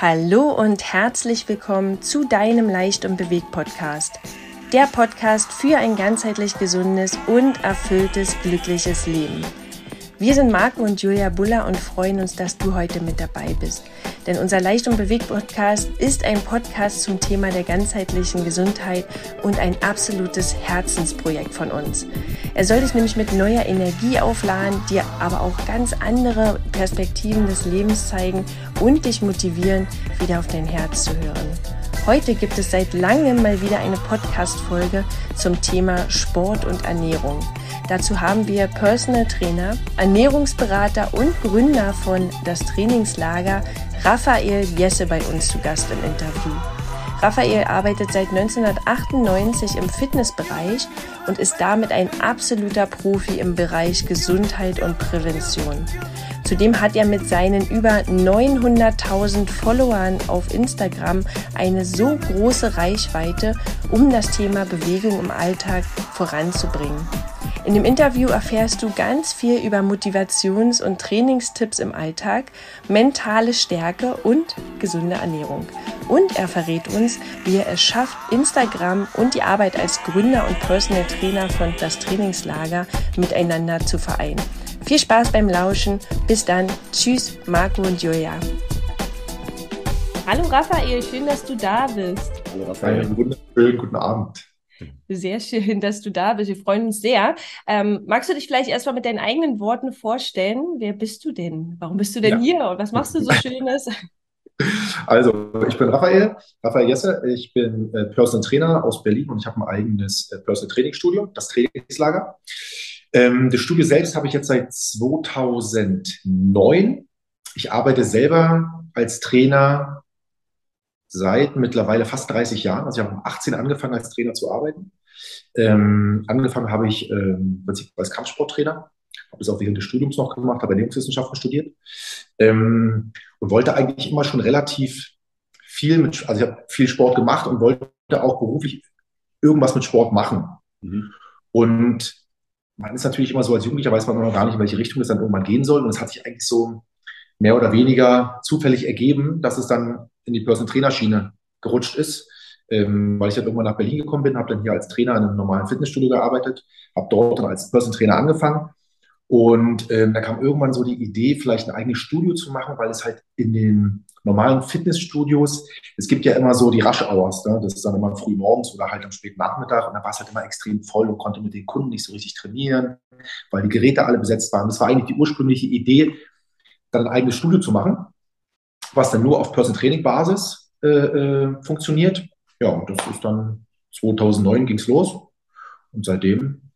Hallo und herzlich willkommen zu deinem Leicht und Bewegt Podcast. Der Podcast für ein ganzheitlich gesundes und erfülltes, glückliches Leben. Wir sind Marco und Julia Buller und freuen uns, dass du heute mit dabei bist. Denn unser Leicht und Bewegt Podcast ist ein Podcast zum Thema der ganzheitlichen Gesundheit und ein absolutes Herzensprojekt von uns. Er soll dich nämlich mit neuer Energie aufladen, dir aber auch ganz andere Perspektiven des Lebens zeigen und dich motivieren, wieder auf dein Herz zu hören. Heute gibt es seit langem mal wieder eine Podcast-Folge zum Thema Sport und Ernährung. Dazu haben wir Personal Trainer, Ernährungsberater und Gründer von Das Trainingslager Raphael Jesse bei uns zu Gast im Interview. Raphael arbeitet seit 1998 im Fitnessbereich und ist damit ein absoluter Profi im Bereich Gesundheit und Prävention. Zudem hat er mit seinen über 900.000 Followern auf Instagram eine so große Reichweite, um das Thema Bewegung im Alltag voranzubringen. In dem Interview erfährst du ganz viel über Motivations- und Trainingstipps im Alltag, mentale Stärke und gesunde Ernährung. Und er verrät uns, wie er es schafft, Instagram und die Arbeit als Gründer und Personal Trainer von das Trainingslager miteinander zu vereinen. Viel Spaß beim Lauschen. Bis dann. Tschüss, Marco und Julia. Hallo Raphael, schön, dass du da bist. Hallo Raphael, wunderschönen guten Abend. Sehr schön, dass du da bist. Wir freuen uns sehr. Ähm, magst du dich vielleicht erstmal mit deinen eigenen Worten vorstellen? Wer bist du denn? Warum bist du denn ja. hier und was machst du so Schönes? Also, ich bin Raphael, Raphael Jesse. Ich bin äh, Personal Trainer aus Berlin und ich habe ein eigenes äh, Personal Training Studio, das Trainingslager. Ähm, das Studio selbst habe ich jetzt seit 2009. Ich arbeite selber als Trainer seit mittlerweile fast 30 Jahren. Also ich habe 18 angefangen als Trainer zu arbeiten. Ähm, angefangen habe ich ähm, als Kampfsporttrainer, habe das auch während des Studiums noch gemacht, habe Ernährungswissenschaften studiert ähm, und wollte eigentlich immer schon relativ viel mit, also ich habe viel Sport gemacht und wollte auch beruflich irgendwas mit Sport machen. Mhm. Und man ist natürlich immer so als Jugendlicher, weiß man noch gar nicht, in welche Richtung es dann irgendwann gehen soll. Und es hat sich eigentlich so mehr oder weniger zufällig ergeben, dass es dann in die Personal Trainer Schiene gerutscht ist, ähm, weil ich dann irgendwann nach Berlin gekommen bin, habe dann hier als Trainer in einem normalen Fitnessstudio gearbeitet, habe dort dann als Personal Trainer angefangen und ähm, da kam irgendwann so die Idee, vielleicht ein eigenes Studio zu machen, weil es halt in den normalen Fitnessstudios, es gibt ja immer so die Rush Hours, ne? das ist dann immer früh morgens oder halt am späten Nachmittag und da war es halt immer extrem voll und konnte mit den Kunden nicht so richtig trainieren, weil die Geräte alle besetzt waren. Das war eigentlich die ursprüngliche Idee, dann ein eigenes Studio zu machen, was dann nur auf Person Training Basis äh, äh, funktioniert. Ja, und das ist dann 2009 ging es los und seitdem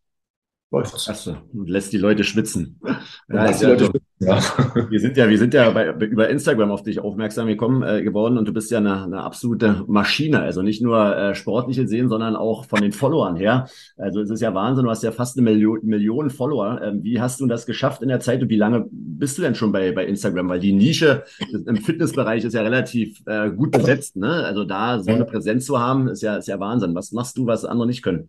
läuft es. Und lässt die Leute schwitzen. Ja, die Leute schwitzen ja. Wir sind ja, wir sind ja bei, über Instagram auf dich aufmerksam gekommen äh, geworden und du bist ja eine, eine absolute Maschine. Also nicht nur äh, sportliche sehen, sondern auch von den Followern her. Also es ist ja Wahnsinn. Du hast ja fast eine Million, Million Follower. Ähm, wie hast du das geschafft in der Zeit und wie lange bist du denn schon bei, bei Instagram? Weil die Nische im Fitnessbereich ist ja relativ äh, gut besetzt. Ne? Also da so eine Präsenz zu haben, ist ja, ist ja Wahnsinn. Was machst du, was andere nicht können?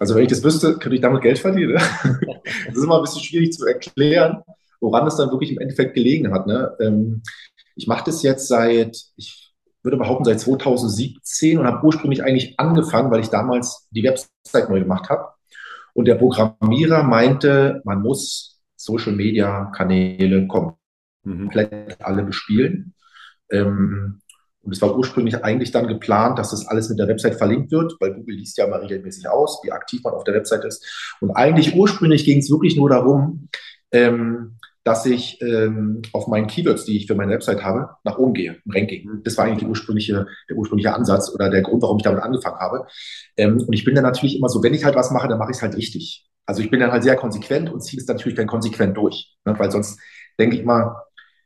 Also wenn ich das wüsste, könnte ich damit Geld verdienen. das ist immer ein bisschen schwierig zu erklären, woran es dann wirklich im Endeffekt gelegen hat. Ne? Ähm, ich mache das jetzt seit, ich würde behaupten, seit 2017 und habe ursprünglich eigentlich angefangen, weil ich damals die Website neu gemacht habe. Und der Programmierer meinte, man muss Social Media Kanäle komplett mhm. alle bespielen. Ähm, und es war ursprünglich eigentlich dann geplant, dass das alles mit der Website verlinkt wird, weil Google liest ja mal regelmäßig aus, wie aktiv man auf der Website ist. Und eigentlich ursprünglich ging es wirklich nur darum, ähm, dass ich ähm, auf meinen Keywords, die ich für meine Website habe, nach oben gehe, im Ranking. Das war eigentlich ursprüngliche, der ursprüngliche Ansatz oder der Grund, warum ich damit angefangen habe. Ähm, und ich bin dann natürlich immer so, wenn ich halt was mache, dann mache ich es halt richtig. Also ich bin dann halt sehr konsequent und ziehe es natürlich dann konsequent durch. Ne? Weil sonst denke ich mal,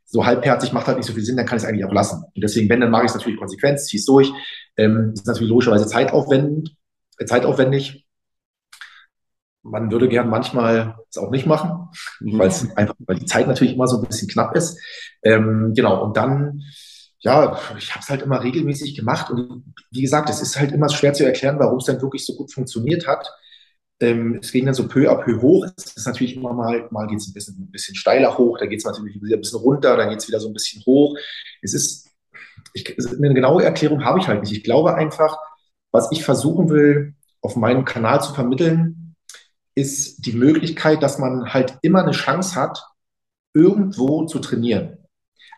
so halbherzig macht halt nicht so viel Sinn, dann kann ich es eigentlich auch lassen. Und deswegen, wenn, dann mache ich es natürlich konsequent, ziehe es durch. Ähm, ist natürlich logischerweise zeitaufwendig, äh, zeitaufwendig. Man würde gern manchmal es auch nicht machen, mhm. weil es einfach, weil die Zeit natürlich immer so ein bisschen knapp ist. Ähm, genau, und dann, ja, ich habe es halt immer regelmäßig gemacht. Und wie gesagt, es ist halt immer schwer zu erklären, warum es dann wirklich so gut funktioniert hat. Ähm, es ging dann so peu à peu hoch. Es ist natürlich immer mal, mal geht es ein bisschen, ein bisschen steiler hoch, da geht es natürlich wieder ein bisschen runter, dann geht es wieder so ein bisschen hoch. Es ist ich, eine genaue Erklärung habe ich halt nicht. Ich glaube einfach, was ich versuchen will, auf meinem Kanal zu vermitteln, ist die Möglichkeit, dass man halt immer eine Chance hat, irgendwo zu trainieren.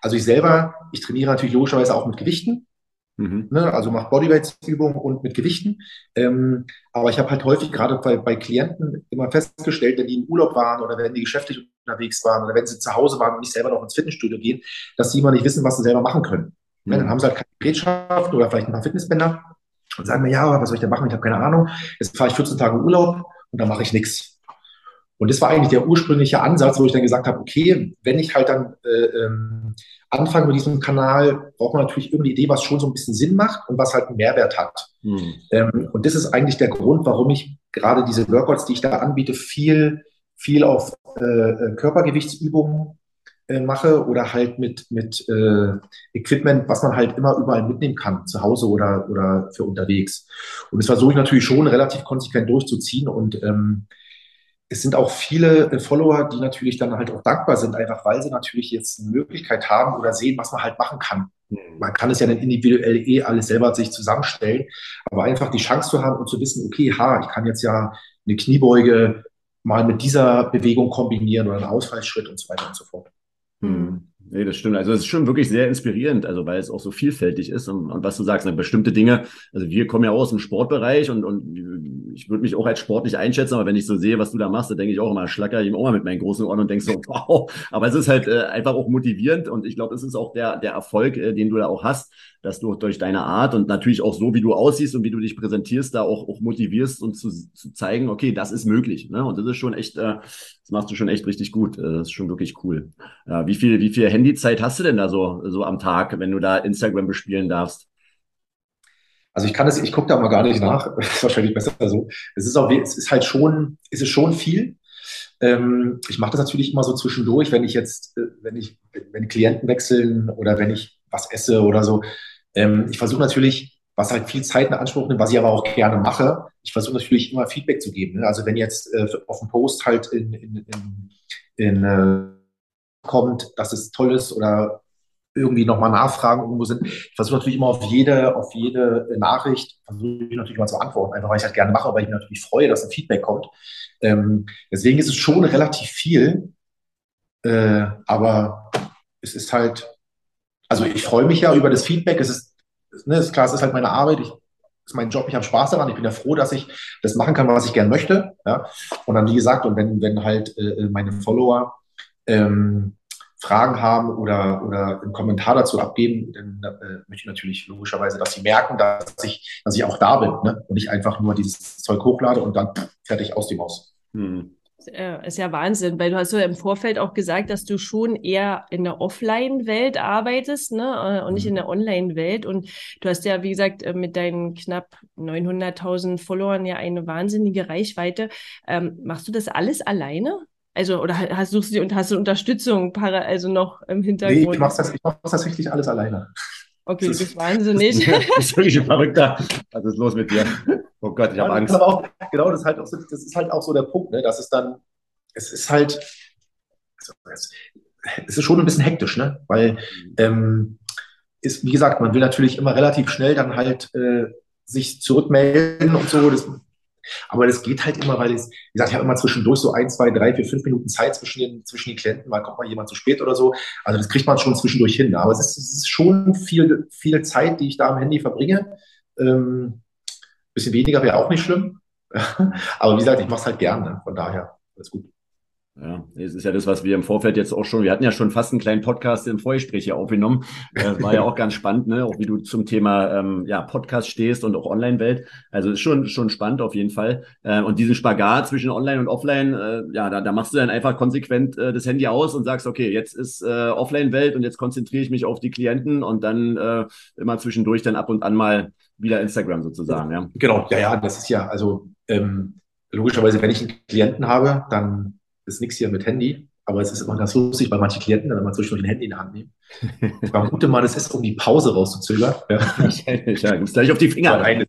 Also ich selber, ich trainiere natürlich logischerweise auch mit Gewichten. Mhm. Ne, also mache Bodyweights-Übungen und mit Gewichten. Ähm, aber ich habe halt häufig gerade bei, bei Klienten immer festgestellt, wenn die im Urlaub waren oder wenn die geschäftlich unterwegs waren oder wenn sie zu Hause waren und nicht selber noch ins Fitnessstudio gehen, dass sie immer nicht wissen, was sie selber machen können. Mhm. Ja, dann haben sie halt keine Gerätschaft oder vielleicht ein paar Fitnessbänder und sagen mir, ja, was soll ich da machen? Ich habe keine Ahnung. Jetzt fahre ich 14 Tage Urlaub und dann mache ich nichts. Und das war eigentlich der ursprüngliche Ansatz, wo ich dann gesagt habe, okay, wenn ich halt dann äh, ähm, anfange mit diesem Kanal, braucht man natürlich irgendeine Idee, was schon so ein bisschen Sinn macht und was halt einen Mehrwert hat. Mhm. Ähm, und das ist eigentlich der Grund, warum ich gerade diese Workouts, die ich da anbiete, viel, viel auf äh, äh Körpergewichtsübungen äh, mache oder halt mit, mit äh, Equipment, was man halt immer überall mitnehmen kann, zu Hause oder, oder für unterwegs. Und das versuche ich natürlich schon relativ konsequent durchzuziehen und ähm, es sind auch viele äh, Follower, die natürlich dann halt auch dankbar sind, einfach weil sie natürlich jetzt eine Möglichkeit haben oder sehen, was man halt machen kann. Mhm. Man kann es ja dann individuell eh alles selber sich zusammenstellen, aber einfach die Chance zu haben und zu wissen, okay, ha, ich kann jetzt ja eine Kniebeuge mal mit dieser Bewegung kombinieren oder einen Ausfallschritt und so weiter und so fort. Hm. Nee, das stimmt. Also es ist schon wirklich sehr inspirierend, also weil es auch so vielfältig ist und, und was du sagst, ne, bestimmte Dinge, also wir kommen ja auch aus dem Sportbereich und, und ich würde mich auch als sportlich einschätzen, aber wenn ich so sehe, was du da machst, dann denke ich auch immer, schlacker ich auch mal mit meinen großen Ohren und denke so, wow, aber es ist halt äh, einfach auch motivierend und ich glaube, es ist auch der, der Erfolg, äh, den du da auch hast, dass du durch deine Art und natürlich auch so, wie du aussiehst und wie du dich präsentierst, da auch, auch motivierst und zu, zu zeigen, okay, das ist möglich. Ne? Und das ist schon echt, äh, das machst du schon echt richtig gut. Äh, das ist schon wirklich cool. Äh, wie viel, wie viel Handyzeit hast du denn da so, so am Tag, wenn du da Instagram bespielen darfst? Also ich kann es, ich gucke da mal gar nicht nach. Das ist wahrscheinlich besser so. Es ist auch, es ist halt schon, es ist schon viel. Ähm, ich mache das natürlich immer so zwischendurch, wenn ich jetzt, äh, wenn ich, wenn Klienten wechseln oder wenn ich was esse oder so, ähm, ich versuche natürlich, was halt viel Zeit in Anspruch nimmt, was ich aber auch gerne mache, ich versuche natürlich immer Feedback zu geben. Ne? Also wenn jetzt äh, auf dem Post halt in, in, in, in äh, kommt, dass es toll ist oder irgendwie nochmal Nachfragen irgendwo sind. Ich versuche natürlich immer auf jede, auf jede Nachricht, versuche ich natürlich mal zu antworten, einfach weil ich halt gerne mache, weil ich mich natürlich freue, dass ein Feedback kommt. Ähm, deswegen ist es schon relativ viel, äh, aber es ist halt, also ich freue mich ja über das Feedback. Es ist, ne, ist klar, es ist halt meine Arbeit. Ich, ist mein Job, ich habe Spaß daran. Ich bin ja froh, dass ich das machen kann, was ich gern möchte. Ja? Und dann, wie gesagt, und wenn, wenn halt äh, meine Follower ähm, Fragen haben oder, oder einen Kommentar dazu abgeben, dann äh, möchte ich natürlich logischerweise, dass sie merken, dass ich, dass ich auch da bin ne? und nicht einfach nur dieses Zeug hochlade und dann fertig aus dem Haus. Hm ist ja Wahnsinn, weil du hast ja im Vorfeld auch gesagt, dass du schon eher in der Offline-Welt arbeitest ne? Äh, und nicht in mhm. der Online-Welt. Und du hast ja, wie gesagt, äh, mit deinen knapp 900.000 Followern ja eine wahnsinnige Reichweite. Ähm, machst du das alles alleine? Also, oder hast, suchst du und hast du Unterstützung, para, also noch im Hintergrund? Nee, ich mache das, ich mach das tatsächlich alles alleine. Okay, das ist wahnsinnig. Das ist wirklich ein Verrückter. Was ist los mit dir? Oh Gott, ich habe Angst. Auch, genau, das ist, halt auch so, das ist halt auch so der Punkt, ne? dass es dann, es ist halt, es ist schon ein bisschen hektisch, ne? weil, ähm, ist, wie gesagt, man will natürlich immer relativ schnell dann halt äh, sich zurückmelden und so. Das, aber das geht halt immer, weil es, wie gesagt, ich habe immer zwischendurch so ein, zwei, drei, vier, fünf Minuten Zeit zwischen den, zwischen den Klienten, mal kommt mal jemand zu spät oder so. Also das kriegt man schon zwischendurch hin. Aber es ist, es ist schon viel, viel Zeit, die ich da am Handy verbringe. Ähm, bisschen weniger wäre auch nicht schlimm. Aber wie gesagt, ich mache es halt gerne. Von daher, alles gut. Ja, es ist ja das, was wir im Vorfeld jetzt auch schon, wir hatten ja schon fast einen kleinen Podcast im Vorgespräch hier aufgenommen. Das war ja auch ganz spannend, ne? Auch wie du zum Thema ähm, ja, Podcast stehst und auch Online-Welt. Also ist schon, schon spannend auf jeden Fall. Äh, und diesen Spagat zwischen Online und Offline, äh, ja, da, da machst du dann einfach konsequent äh, das Handy aus und sagst, okay, jetzt ist äh, Offline-Welt und jetzt konzentriere ich mich auf die Klienten und dann äh, immer zwischendurch dann ab und an mal wieder Instagram sozusagen, ja. Genau, ja, ja, das ist ja, also ähm, logischerweise, wenn ich einen Klienten habe, dann ist nichts hier mit Handy, aber es ist immer ganz lustig bei manchen Klienten, wenn man zwischendurch ein Handy in der Hand nimmt. Ich vermute mal, das ist, um die Pause rauszuzögern. Ja, ja gleich auf die Finger rein.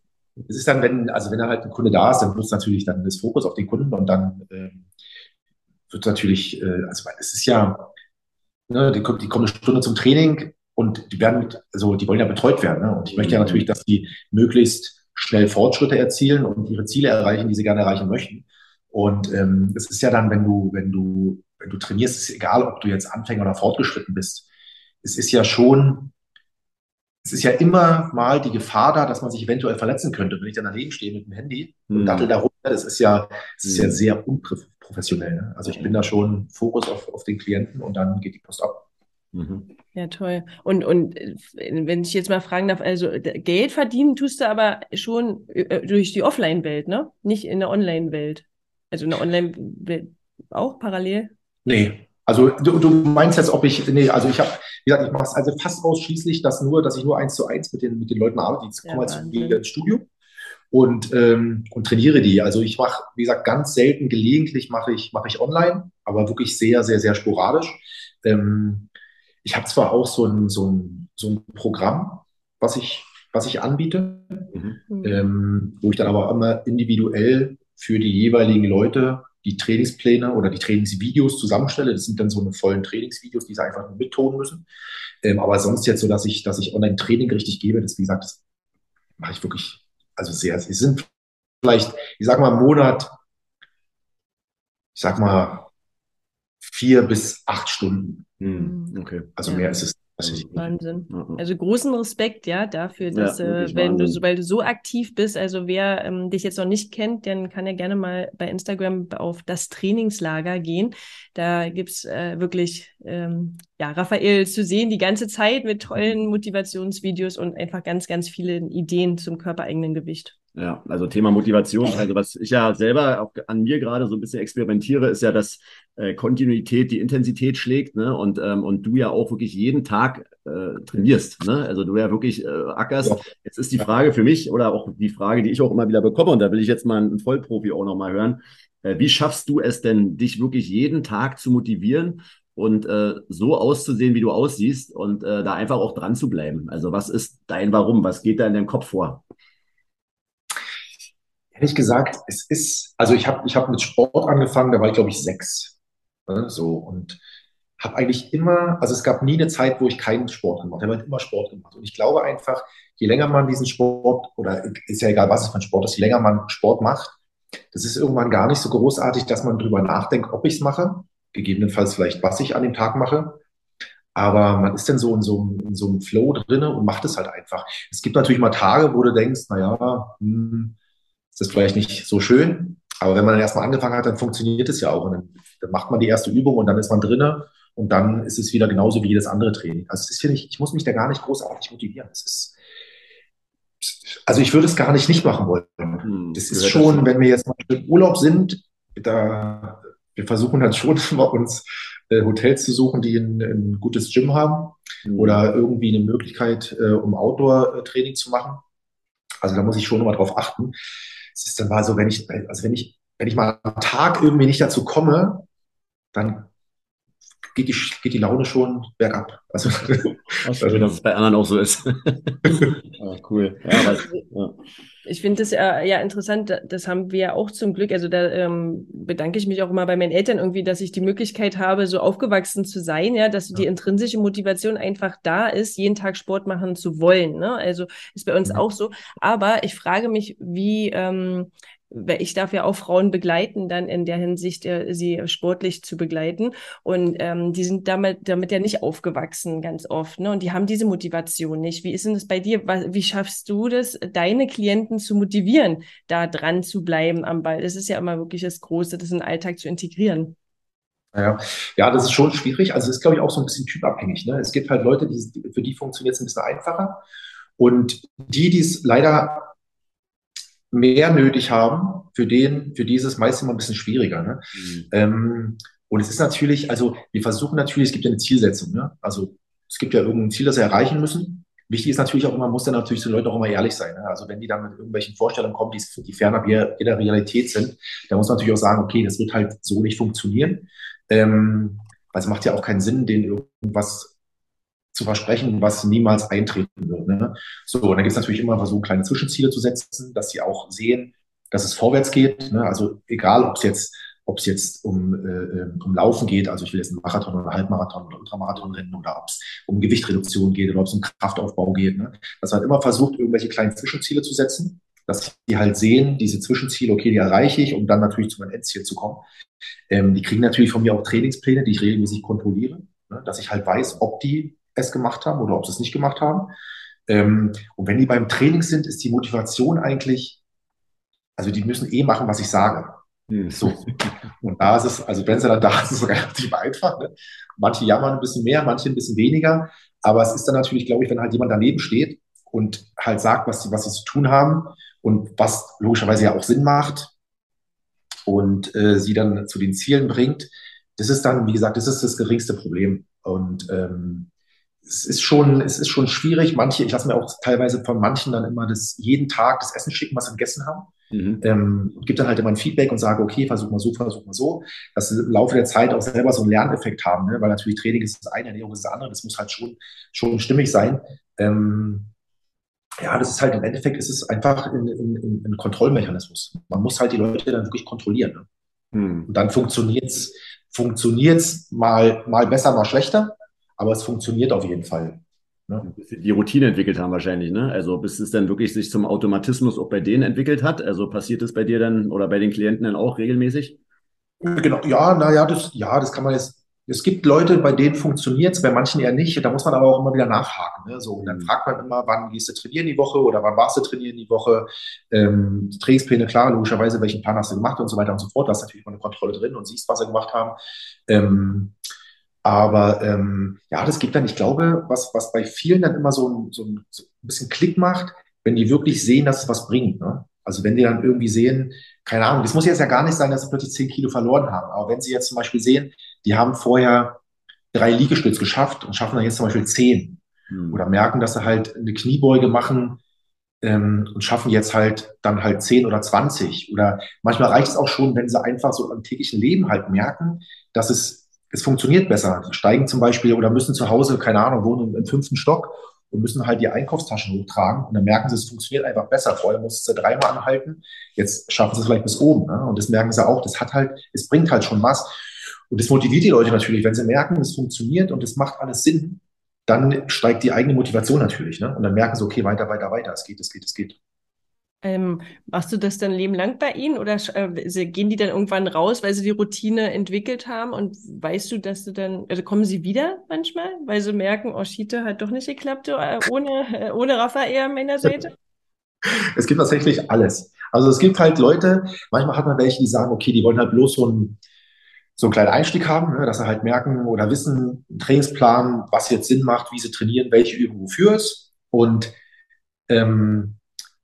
Es ist dann, wenn, also wenn da halt ein Kunde da ist, dann wird natürlich dann das Fokus auf den Kunden und dann ähm, wird natürlich, äh, also es ist ja, ne, die, die kommt eine Stunde zum Training und die werden, also die wollen ja betreut werden. Ne? Und ich möchte ja mhm. natürlich, dass die möglichst schnell Fortschritte erzielen und ihre Ziele erreichen, die sie gerne erreichen möchten. Und ähm, es ist ja dann, wenn du, wenn du, wenn du trainierst, ist egal, ob du jetzt Anfänger oder fortgeschritten bist. Es ist ja schon, es ist ja immer mal die Gefahr da, dass man sich eventuell verletzen könnte, wenn ich dann daneben stehe mit dem Handy und mhm. dattel da runter. Das ist ja, das ist ja mhm. sehr unprofessionell. Ne? Also ich bin da schon Fokus auf, auf den Klienten und dann geht die Post ab. Mhm. Ja, toll. Und, und äh, wenn ich jetzt mal fragen darf, also Geld verdienen tust du aber schon äh, durch die Offline-Welt, ne? Nicht in der Online-Welt. Also in der Online-Welt auch parallel? Nee. Also du, du meinst jetzt, ob ich, nee, also ich habe, wie gesagt, ich mache es also fast ausschließlich, dass nur, dass ich nur eins zu eins mit den, mit den Leuten arbeite, die ja, kommen zu mir ins Studio und, ähm, und trainiere die. Also ich mache, wie gesagt, ganz selten, gelegentlich mache ich, mache ich online, aber wirklich sehr, sehr, sehr sporadisch. Ähm, ich habe zwar auch so ein, so, ein, so ein Programm, was ich, was ich anbiete, mhm. ähm, wo ich dann aber immer individuell für die jeweiligen Leute die Trainingspläne oder die Trainingsvideos zusammenstelle. Das sind dann so eine vollen Trainingsvideos, die sie einfach nur mittonen müssen. Ähm, aber sonst jetzt so, dass ich, dass ich Online-Training richtig gebe, das, wie gesagt, das mache ich wirklich, also sehr, es sind vielleicht, ich sag mal, im Monat, ich sag mal, vier bis acht Stunden. Hm, okay. Also mehr ist es Wahnsinn. Also großen Respekt, ja, dafür, dass, ja, äh, wenn du, sobald du so aktiv bist, also wer ähm, dich jetzt noch nicht kennt, dann kann er gerne mal bei Instagram auf das Trainingslager gehen. Da gibt's äh, wirklich, ähm, ja, Raphael zu sehen die ganze Zeit mit tollen Motivationsvideos und einfach ganz, ganz viele Ideen zum körpereigenen Gewicht. Ja, also Thema Motivation. Also was ich ja selber auch an mir gerade so ein bisschen experimentiere, ist ja, dass äh, Kontinuität die Intensität schlägt, ne? Und ähm, und du ja auch wirklich jeden Tag äh, trainierst, ne? Also du ja wirklich äh, ackerst. Ja. Jetzt ist die Frage für mich oder auch die Frage, die ich auch immer wieder bekomme, und da will ich jetzt mal einen Vollprofi auch nochmal hören. Äh, wie schaffst du es denn, dich wirklich jeden Tag zu motivieren und äh, so auszusehen, wie du aussiehst und äh, da einfach auch dran zu bleiben? Also was ist dein Warum? Was geht da in deinem Kopf vor? Ehrlich gesagt, es ist, also ich habe ich hab mit Sport angefangen, da war ich glaube ich sechs. Ne, so und habe eigentlich immer, also es gab nie eine Zeit, wo ich keinen Sport gemacht habe. Ich habe immer Sport gemacht. Und ich glaube einfach, je länger man diesen Sport, oder ist ja egal, was es für ein Sport ist, je länger man Sport macht, das ist irgendwann gar nicht so großartig, dass man drüber nachdenkt, ob ich es mache, gegebenenfalls vielleicht, was ich an dem Tag mache. Aber man ist dann so in so, in so einem Flow drinne und macht es halt einfach. Es gibt natürlich mal Tage, wo du denkst, naja, hm, ist das vielleicht nicht so schön. Aber wenn man dann erstmal angefangen hat, dann funktioniert es ja auch. Und dann, dann macht man die erste Übung und dann ist man drinne und dann ist es wieder genauso wie jedes andere Training. Also es ist, finde ich, ich muss mich da gar nicht großartig motivieren. Es ist, also ich würde es gar nicht nicht machen wollen. Hm, das ist schon, wenn wir jetzt mal im Urlaub sind, da, wir versuchen dann schon immer uns äh, Hotels zu suchen, die ein, ein gutes Gym haben hm. oder irgendwie eine Möglichkeit, äh, um Outdoor-Training zu machen. Also da muss ich schon immer drauf achten es ist dann mal so, wenn ich, also wenn ich, wenn ich mal am Tag irgendwie nicht dazu komme, dann geht die, geht die Laune schon bergab. Also, schön, dass es bei anderen auch so ist. ah, cool. Ja, aber, ja. Ich finde das ja, ja interessant, das haben wir ja auch zum Glück. Also da ähm, bedanke ich mich auch immer bei meinen Eltern irgendwie, dass ich die Möglichkeit habe, so aufgewachsen zu sein, ja, dass ja. die intrinsische Motivation einfach da ist, jeden Tag Sport machen zu wollen. Ne? Also ist bei uns ja. auch so. Aber ich frage mich, wie, ähm, ich darf ja auch Frauen begleiten, dann in der Hinsicht, äh, sie sportlich zu begleiten. Und ähm, die sind damit, damit ja nicht aufgewachsen, ganz oft. Ne? Und die haben diese Motivation nicht. Wie ist denn das bei dir? Wie schaffst du das, deine Klienten zu motivieren, da dran zu bleiben am Ball? Das ist ja immer wirklich das Große, das in den Alltag zu integrieren. Ja, ja, das ist schon schwierig. Also es ist, glaube ich, auch so ein bisschen typabhängig. Ne? Es gibt halt Leute, die, für die funktioniert es ein bisschen einfacher. Und die, die es leider mehr nötig haben, für den, für dieses meist immer ein bisschen schwieriger. Ne? Mhm. Ähm, und es ist natürlich, also wir versuchen natürlich, es gibt ja eine Zielsetzung. Ne? Also es gibt ja irgendein Ziel, das wir erreichen müssen. Wichtig ist natürlich auch immer, muss dann natürlich den Leuten auch immer ehrlich sein. Ne? Also wenn die dann mit irgendwelchen Vorstellungen kommen, die, die fernab jeder Realität sind, dann muss man natürlich auch sagen, okay, das wird halt so nicht funktionieren. Ähm, weil es macht ja auch keinen Sinn, denen irgendwas zu versprechen, was niemals eintreten wird. Ne? So, und dann gibt es natürlich immer so kleine Zwischenziele zu setzen, dass sie auch sehen, dass es vorwärts geht. Ne? Also egal, ob es jetzt ob jetzt um, äh, um Laufen geht, also ich will jetzt einen Marathon oder Halbmarathon oder Ultramarathon rennen oder ob es um Gewichtreduktion geht oder ob es um Kraftaufbau geht. Ne? Dass man immer versucht, irgendwelche kleinen Zwischenziele zu setzen, dass die halt sehen, diese Zwischenziele, okay, die erreiche ich, um dann natürlich zu meinem Endziel zu kommen. Ähm, die kriegen natürlich von mir auch Trainingspläne, die ich regelmäßig kontrolliere, ne? dass ich halt weiß, ob die es gemacht haben oder ob sie es nicht gemacht haben. Ähm, und wenn die beim Training sind, ist die Motivation eigentlich, also die müssen eh machen, was ich sage. Hm. So. Und da ist es, also wenn sie dann da ist, ist es relativ einfach. Ne? Manche jammern ein bisschen mehr, manche ein bisschen weniger. Aber es ist dann natürlich, glaube ich, wenn halt jemand daneben steht und halt sagt, was sie, was sie zu tun haben und was logischerweise ja auch Sinn macht und äh, sie dann zu den Zielen bringt, das ist dann, wie gesagt, das ist das geringste Problem. Und ähm, es ist schon, es ist schon schwierig. Manche, ich lasse mir auch teilweise von manchen dann immer das jeden Tag das Essen schicken, was sie gegessen haben. Mhm. Ähm, und gebe dann halt immer ein Feedback und sage, okay, versuch mal so, versuch mal so. Dass sie im Laufe der Zeit auch selber so einen Lerneffekt haben, ne? weil natürlich Training ist das eine, Ernährung ist das andere. Das muss halt schon, schon stimmig sein. Ähm, ja, das ist halt im Endeffekt ist es einfach ein, Kontrollmechanismus. Man muss halt die Leute dann wirklich kontrollieren. Ne? Mhm. Und dann funktioniert's funktioniert's mal, mal besser, mal schlechter aber es funktioniert auf jeden Fall. Ne? Die Routine entwickelt haben wahrscheinlich, ne? Also bis es dann wirklich sich zum Automatismus auch bei denen entwickelt hat. Also passiert es bei dir dann oder bei den Klienten dann auch regelmäßig? Genau, ja, naja, das, ja, das kann man jetzt. Es gibt Leute, bei denen funktioniert es, bei manchen eher nicht. Da muss man aber auch immer wieder nachhaken. Ne? So, und dann mhm. fragt man immer, wann gehst du trainieren die Woche oder wann warst du trainieren die Woche? Ähm, Trainingspläne, klar, logischerweise, welchen Plan hast du gemacht und so weiter und so fort. Da hast natürlich mal eine Kontrolle drin und siehst, was sie gemacht haben. Ähm, aber ähm, ja, das gibt dann, ich glaube, was, was bei vielen dann immer so ein, so, ein, so ein bisschen Klick macht, wenn die wirklich sehen, dass es was bringt. Ne? Also wenn die dann irgendwie sehen, keine Ahnung, das muss jetzt ja gar nicht sein, dass sie plötzlich 10 Kilo verloren haben. Aber wenn sie jetzt zum Beispiel sehen, die haben vorher drei Liegestütze geschafft und schaffen dann jetzt zum Beispiel 10. Hm. Oder merken, dass sie halt eine Kniebeuge machen ähm, und schaffen jetzt halt dann halt 10 oder 20. Oder manchmal reicht es auch schon, wenn sie einfach so im täglichen Leben halt merken, dass es es funktioniert besser. Steigen zum Beispiel oder müssen zu Hause, keine Ahnung, wohnen im fünften Stock und müssen halt die Einkaufstaschen hochtragen und dann merken sie, es funktioniert einfach besser. Vorher mussten sie dreimal anhalten, jetzt schaffen sie es vielleicht bis oben. Ne? Und das merken sie auch, das hat halt, es bringt halt schon was. Und das motiviert die Leute natürlich, wenn sie merken, es funktioniert und es macht alles Sinn, dann steigt die eigene Motivation natürlich. Ne? Und dann merken sie, okay, weiter, weiter, weiter, es geht, es geht, es geht. Ähm, machst du das dann Leben lang bei ihnen oder äh, gehen die dann irgendwann raus, weil sie die Routine entwickelt haben und weißt du, dass du dann, also kommen sie wieder manchmal, weil sie merken, oh, hat doch nicht geklappt äh, ohne, äh, ohne Raphael an meiner Seite? Es gibt tatsächlich alles. Also es gibt halt Leute, manchmal hat man welche, die sagen, okay, die wollen halt bloß so einen, so einen kleinen Einstieg haben, ne, dass sie halt merken oder wissen, einen Trainingsplan, was jetzt Sinn macht, wie sie trainieren, welche Übung wofür ist. Und ähm,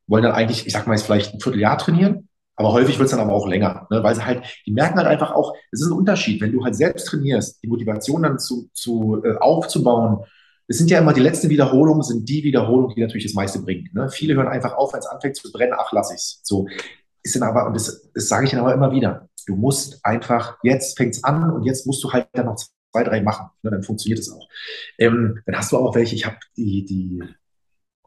wollen dann eigentlich, ich sag mal jetzt vielleicht ein Vierteljahr trainieren, aber häufig wird es dann aber auch länger, ne? weil sie halt, die merken halt einfach auch, es ist ein Unterschied, wenn du halt selbst trainierst, die Motivation dann zu, zu äh, aufzubauen. Es sind ja immer die letzten Wiederholungen, sind die Wiederholungen, die natürlich das meiste bringen. Ne? Viele hören einfach auf, wenn es anfängt zu brennen, ach, lass ich's. So ist dann aber, und das, das sage ich dann aber immer wieder, du musst einfach, jetzt fängt's an und jetzt musst du halt dann noch zwei, drei machen. Ne? Dann funktioniert es auch. Ähm, dann hast du auch welche, ich habe die, die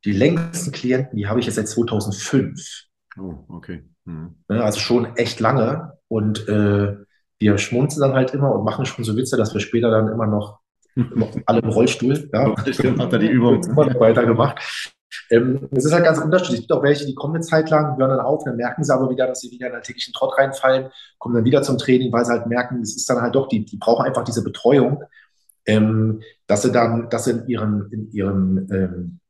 die längsten Klienten, die habe ich jetzt seit 2005. Oh, okay. Mhm. Also schon echt lange. Und äh, wir schmunzeln dann halt immer und machen schon so Witze, dass wir später dann immer noch, alle im Rollstuhl, ja, Stimmt, hat er die Übung immer noch weitergemacht. Ähm, es ist halt ganz unterschiedlich. Es gibt auch welche, die kommen eine Zeit lang, hören dann auf, dann merken sie aber wieder, dass sie wieder in einen täglichen Trott reinfallen, kommen dann wieder zum Training, weil sie halt merken, es ist dann halt doch, die, die brauchen einfach diese Betreuung, ähm, dass sie dann, dass sie in ihren, in ihren ähm,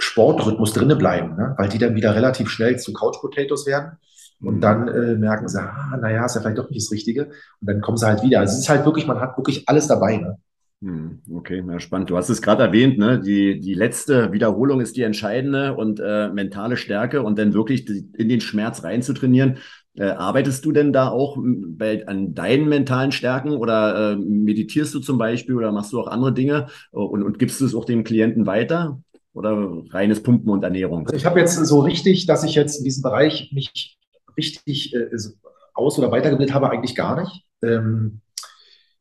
Sportrhythmus drinne bleiben, ne? weil die dann wieder relativ schnell zu Couch Potatoes werden. Und mhm. dann äh, merken sie, ah, naja, ist ja vielleicht doch nicht das Richtige. Und dann kommen sie halt wieder. Also es ist halt wirklich, man hat wirklich alles dabei. Ne? Hm, okay, ja, spannend. Du hast es gerade erwähnt, ne? Die, die letzte Wiederholung ist die entscheidende und äh, mentale Stärke und dann wirklich in den Schmerz reinzutrainieren. Äh, arbeitest du denn da auch bei, an deinen mentalen Stärken oder äh, meditierst du zum Beispiel oder machst du auch andere Dinge und, und gibst du es auch dem Klienten weiter? Oder reines Pumpen und Ernährung? Also ich habe jetzt so richtig, dass ich jetzt in diesem Bereich mich richtig äh, aus- oder weitergebildet habe, eigentlich gar nicht. Ähm,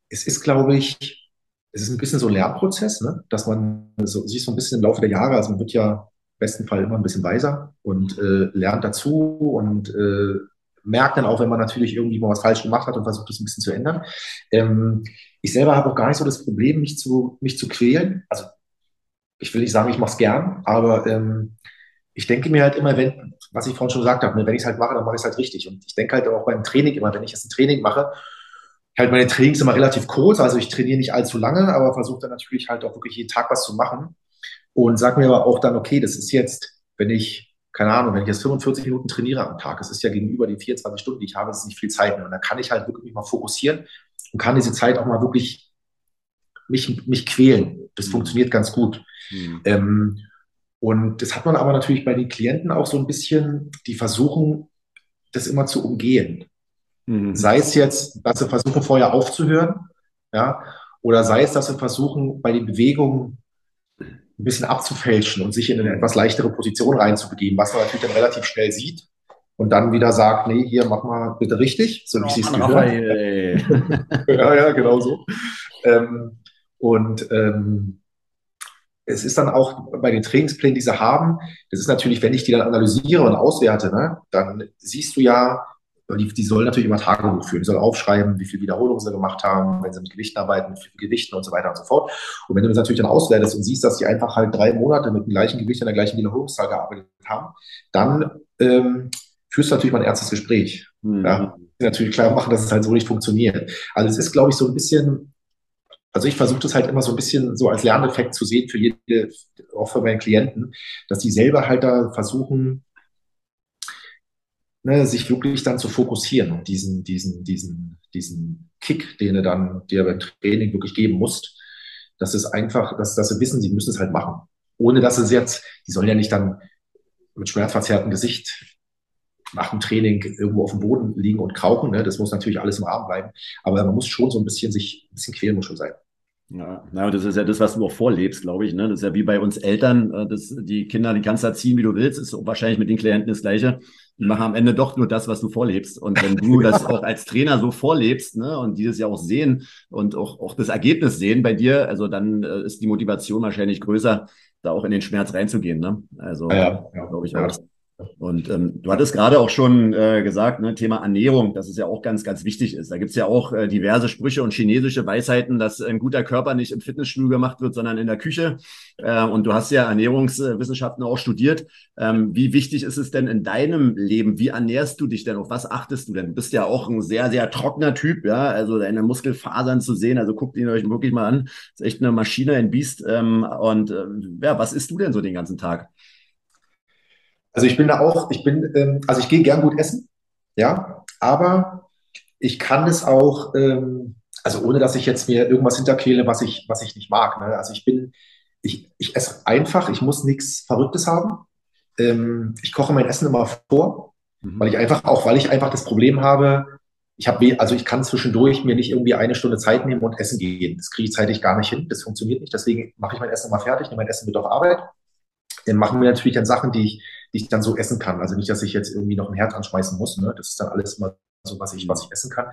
es ist, glaube ich, es ist ein bisschen so ein Lernprozess, ne? dass man so, sich so ein bisschen im Laufe der Jahre, also man wird ja im besten Fall immer ein bisschen weiser und äh, lernt dazu und äh, merkt dann auch, wenn man natürlich irgendwie mal was falsch gemacht hat und versucht, das ein bisschen zu ändern. Ähm, ich selber habe auch gar nicht so das Problem, mich zu, mich zu quälen. Also ich will nicht sagen, ich mache es gern, aber ähm, ich denke mir halt immer, wenn, was ich vorhin schon gesagt habe, ne, wenn ich es halt mache, dann mache ich es halt richtig. Und ich denke halt auch beim Training immer, wenn ich jetzt ein Training mache, halt meine Trainings immer relativ kurz, also ich trainiere nicht allzu lange, aber versuche dann natürlich halt auch wirklich jeden Tag was zu machen und sage mir aber auch dann, okay, das ist jetzt, wenn ich, keine Ahnung, wenn ich jetzt 45 Minuten trainiere am Tag, das ist ja gegenüber den 24 Stunden, die ich habe, das ist nicht viel Zeit mehr. Und dann kann ich halt wirklich mal fokussieren und kann diese Zeit auch mal wirklich mich, mich quälen. Das mhm. funktioniert ganz gut. Mhm. Ähm, und das hat man aber natürlich bei den Klienten auch so ein bisschen, die versuchen, das immer zu umgehen. Mhm. Sei es jetzt, dass sie versuchen, vorher aufzuhören, ja, oder sei es, dass sie versuchen, bei den Bewegungen ein bisschen abzufälschen und sich in eine etwas leichtere Position reinzubegeben, was man natürlich dann relativ schnell sieht und dann wieder sagt, nee, hier mach mal bitte richtig, so wie sie es gehört. ja, ja, genau so. Ähm, und ähm, es ist dann auch bei den Trainingsplänen, die sie haben, das ist natürlich, wenn ich die dann analysiere und auswerte, ne, dann siehst du ja, die, die sollen natürlich immer Tagebuch führen. Die sollen aufschreiben, wie viele Wiederholungen sie gemacht haben, wenn sie mit Gewichten arbeiten, mit Gewichten und so weiter und so fort. Und wenn du das natürlich dann auswertest und siehst, dass die einfach halt drei Monate mit dem gleichen Gewicht an der gleichen Wiederholungszahl gearbeitet haben, dann ähm, führst du natürlich mal ein ernstes Gespräch. Mhm. Ja, natürlich klar machen, dass es halt so nicht funktioniert. Also es ist, glaube ich, so ein bisschen, also ich versuche das halt immer so ein bisschen so als Lerneffekt zu sehen für jede, auch für meine Klienten, dass die selber halt da versuchen, ne, sich wirklich dann zu fokussieren und diesen, diesen, diesen, diesen Kick, den du dann dir beim Training wirklich geben musst, dass es einfach, dass, dass sie wissen, sie müssen es halt machen. Ohne dass es jetzt, die sollen ja nicht dann mit schmerzverzerrtem Gesicht nach dem Training irgendwo auf dem Boden liegen und krauchen. Ne? Das muss natürlich alles im Rahmen bleiben. Aber man muss schon so ein bisschen sich, ein bisschen quälen muss schon sein. Ja, na, das ist ja das, was du auch vorlebst, glaube ich. Ne? Das ist ja wie bei uns Eltern, äh, das, die Kinder, die kannst du erziehen, wie du willst, ist wahrscheinlich mit den Klienten das Gleiche. Die machen am Ende doch nur das, was du vorlebst. Und wenn du das auch als Trainer so vorlebst, ne, und die das ja auch sehen und auch, auch das Ergebnis sehen bei dir, also dann äh, ist die Motivation wahrscheinlich größer, da auch in den Schmerz reinzugehen. Ne? Also, ja, ja, glaube ich auch. Und ähm, du hattest gerade auch schon äh, gesagt, ne, Thema Ernährung, dass es ja auch ganz, ganz wichtig ist. Da gibt's ja auch äh, diverse Sprüche und chinesische Weisheiten, dass ein guter Körper nicht im Fitnessstudio gemacht wird, sondern in der Küche. Äh, und du hast ja Ernährungswissenschaften auch studiert. Ähm, wie wichtig ist es denn in deinem Leben? Wie ernährst du dich denn? Auf was achtest du denn? Du bist ja auch ein sehr, sehr trockener Typ, ja. Also deine Muskelfasern zu sehen, also guckt ihn euch wirklich mal an. Ist echt eine Maschine, ein Biest. Ähm, und äh, ja, was isst du denn so den ganzen Tag? Also ich bin da auch, ich bin, ähm, also ich gehe gern gut essen, ja, aber ich kann es auch, ähm, also ohne dass ich jetzt mir irgendwas hinterquäle, was ich, was ich nicht mag. Ne? Also ich bin, ich, ich esse einfach, ich muss nichts Verrücktes haben. Ähm, ich koche mein Essen immer vor, mhm. weil ich einfach, auch weil ich einfach das Problem habe, ich habe, also ich kann zwischendurch mir nicht irgendwie eine Stunde Zeit nehmen und essen gehen. Das kriege ich zeitlich gar nicht hin. Das funktioniert nicht. Deswegen mache ich mein Essen immer fertig, nehme mein Essen mit auf Arbeit. Dann machen wir natürlich dann Sachen, die ich, die ich dann so essen kann. Also nicht, dass ich jetzt irgendwie noch ein Herd anschmeißen muss. Ne? Das ist dann alles immer so, was ich, was ich essen kann.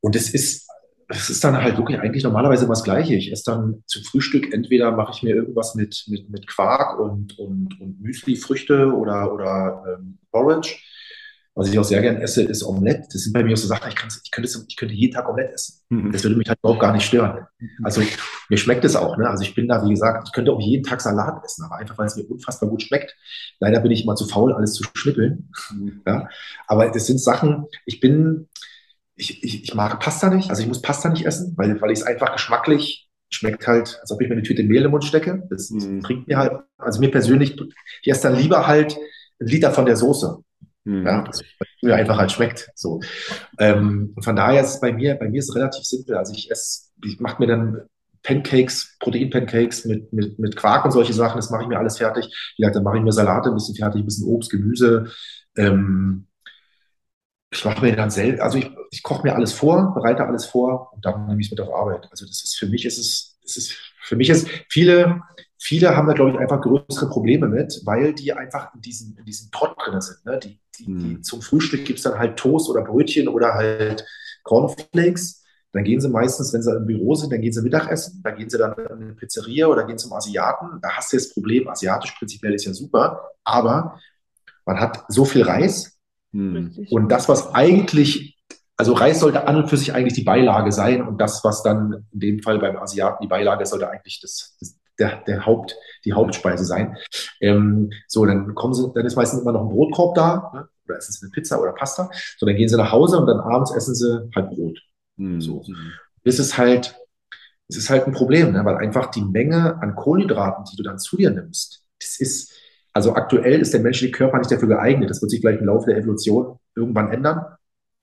Und es ist, es ist dann halt wirklich eigentlich normalerweise immer das Gleiche. Ich esse dann zum Frühstück, entweder mache ich mir irgendwas mit, mit, mit Quark und, und, und Müsli, Früchte oder, oder ähm, Porridge. Was ich auch sehr gerne esse, ist Omelette. Das sind bei mir auch so Sachen, ich, ich, könnte, ich könnte jeden Tag Omelette essen. Mhm. Das würde mich halt überhaupt gar nicht stören. Also mir schmeckt es auch. Ne? Also ich bin da, wie gesagt, ich könnte auch jeden Tag Salat essen, aber einfach, weil es mir unfassbar gut schmeckt. Leider bin ich immer zu faul, alles zu schnippeln. Mhm. Ja? Aber das sind Sachen, ich bin, ich, ich, ich mag Pasta nicht. Also ich muss Pasta nicht essen, weil, weil ich es einfach geschmacklich schmeckt halt, als ob ich mir eine Tüte Mehl im Mund stecke. Das, mhm. trinkt mir halt, also mir persönlich, ich esse dann lieber halt ein Liter von der Soße. Mhm. Ja, das mir einfach halt schmeckt. So. Ähm, von daher ist es bei mir, bei mir ist es relativ simpel. Also ich esse, ich mache mir dann Pancakes, Protein-Pancakes mit, mit, mit Quark und solche Sachen, das mache ich mir alles fertig. Wie gesagt, dann mache ich mir Salate ein bisschen fertig, ein bisschen Obst, Gemüse. Ähm, ich mache mir dann selbst, also ich, ich koche mir alles vor, bereite alles vor und dann nehme ich es mit auf Arbeit. Also das ist für mich ist es, es ist für mich ist viele viele haben da, glaube ich, einfach größere Probleme mit, weil die einfach in diesem, in diesem Trott drin sind. Ne? Die, die, mhm. die, zum Frühstück gibt es dann halt Toast oder Brötchen oder halt Cornflakes. Dann gehen sie meistens, wenn sie im Büro sind, dann gehen sie Mittagessen, dann gehen sie dann in eine Pizzeria oder gehen zum Asiaten. Da hast du das Problem, asiatisch prinzipiell ist ja super, aber man hat so viel Reis, Hm. Und das, was eigentlich also Reis sollte an und für sich eigentlich die Beilage sein und das, was dann in dem Fall beim Asiaten die Beilage sollte eigentlich das, das der, der Haupt, die Hauptspeise sein. Ähm, so, dann kommen sie, dann ist meistens immer noch ein Brotkorb da, ne? oder essen sie eine Pizza oder Pasta. So, dann gehen sie nach Hause und dann abends essen sie halt Brot. Mhm. So. Das ist halt, das ist halt ein Problem, ne? weil einfach die Menge an Kohlenhydraten, die du dann zu dir nimmst, das ist, also aktuell ist der menschliche Körper nicht dafür geeignet. Das wird sich vielleicht im Laufe der Evolution irgendwann ändern.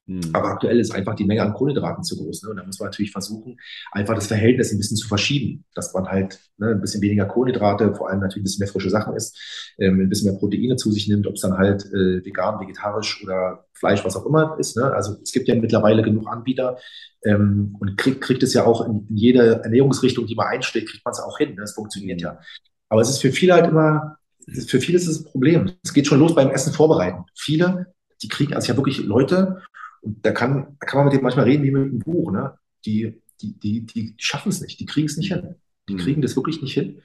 Mhm. Aber aktuell ist einfach die Menge an Kohlenhydraten zu groß. Ne? Und da muss man natürlich versuchen, einfach das Verhältnis ein bisschen zu verschieben, dass man halt ne, ein bisschen weniger Kohlenhydrate, vor allem natürlich ein bisschen mehr frische Sachen isst, ähm, ein bisschen mehr Proteine zu sich nimmt, ob es dann halt äh, vegan, vegetarisch oder Fleisch, was auch immer ist. Ne? Also es gibt ja mittlerweile genug Anbieter ähm, und kriegt, kriegt es ja auch in, in jede Ernährungsrichtung, die man einschlägt, kriegt man es auch hin. Ne? Es funktioniert ja. Aber es ist für viele halt immer, für viele ist es ein Problem. Es geht schon los beim Essen vorbereiten. Viele, die kriegen, also ich habe wirklich Leute, und da kann, da kann man mit denen manchmal reden wie mit einem Buch. Ne? Die, die, die, die schaffen es nicht, die kriegen es nicht hin. Die mhm. kriegen das wirklich nicht hin.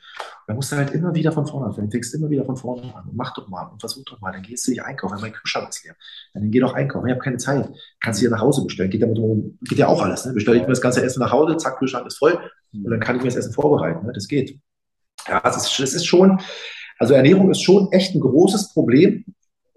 Da musst du halt immer wieder von vorne anfangen. Du fängst immer wieder von vorne an und mach doch mal und versuch doch mal. Dann gehst du dich einkaufen, mein Kühlschrank ist leer. Dann geh doch einkaufen. Ich habe keine Zeit. Kannst du dir nach Hause bestellen. Geht, damit, geht ja auch alles. Ne? Bestelle ich mir das ganze Essen nach Hause, zack, Kühlschrank ist voll und dann kann ich mir das Essen vorbereiten. Ne? Das geht. Ja, das ist, das ist schon, also Ernährung ist schon echt ein großes Problem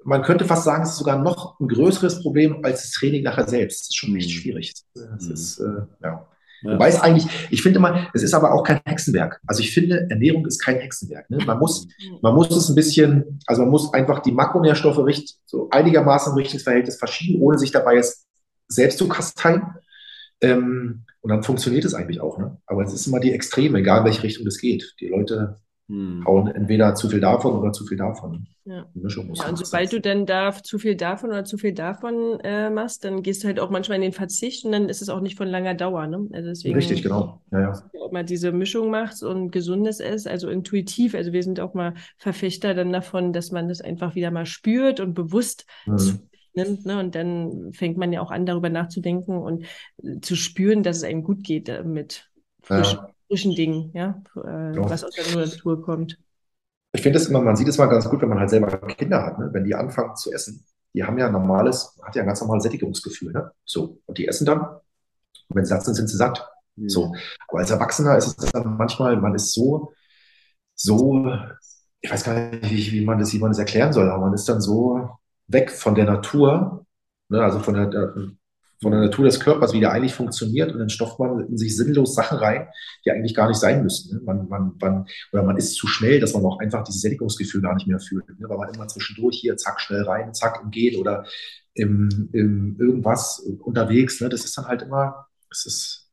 man könnte fast sagen, es ist sogar noch ein größeres Problem als das Training nachher selbst. Das ist schon echt mhm. schwierig. Das mhm. ist, äh, ja. Ja. Wobei es eigentlich, ich finde immer, es ist aber auch kein Hexenwerk. Also ich finde, Ernährung ist kein Hexenwerk. Ne? Man muss, man muss es ein bisschen, also man muss einfach die Makronährstoffe richt, so einigermaßen im richtigen Verhältnis verschieben, ohne sich dabei jetzt selbst zu kasteien. Ähm, und dann funktioniert es eigentlich auch. Ne? Aber es ist immer die Extreme, egal in welche Richtung es geht. Die Leute hm. hauen entweder zu viel davon oder zu viel davon. Ja. Mischung muss ja, und sobald du dann da zu viel davon oder zu viel davon äh, machst, dann gehst du halt auch manchmal in den Verzicht und dann ist es auch nicht von langer Dauer. Ne? Also deswegen, Richtig, genau. Ja, ja. Ob man diese Mischung macht und gesundes ist, also intuitiv. Also wir sind auch mal Verfechter dann davon, dass man das einfach wieder mal spürt und bewusst mhm. nimmt. Ne? Und dann fängt man ja auch an, darüber nachzudenken und zu spüren, dass es einem gut geht äh, mit frischen, ja. Frischen Dingen, ja, äh, ja. was aus der Natur kommt ich finde es immer, man sieht es mal ganz gut, wenn man halt selber Kinder hat, ne? wenn die anfangen zu essen. Die haben ja ein normales, hat ja ein ganz normales Sättigungsgefühl, ne? So. Und die essen dann. Und wenn sie satt sind, sind sie satt. Mhm. So. Aber als Erwachsener ist es dann manchmal, man ist so, so, ich weiß gar nicht, wie, wie man das, wie man das erklären soll, aber man ist dann so weg von der Natur, ne? also von der, von der Natur des Körpers, wie der eigentlich funktioniert, und dann stofft man in sich sinnlos Sachen rein, die eigentlich gar nicht sein müssen. Ne? Man, man, man, oder man ist zu schnell, dass man auch einfach dieses Sättigungsgefühl gar nicht mehr fühlt, ne? weil man immer zwischendurch hier, zack, schnell rein, zack, im Gehen oder im, im irgendwas unterwegs. Ne? Das ist dann halt immer, es ist,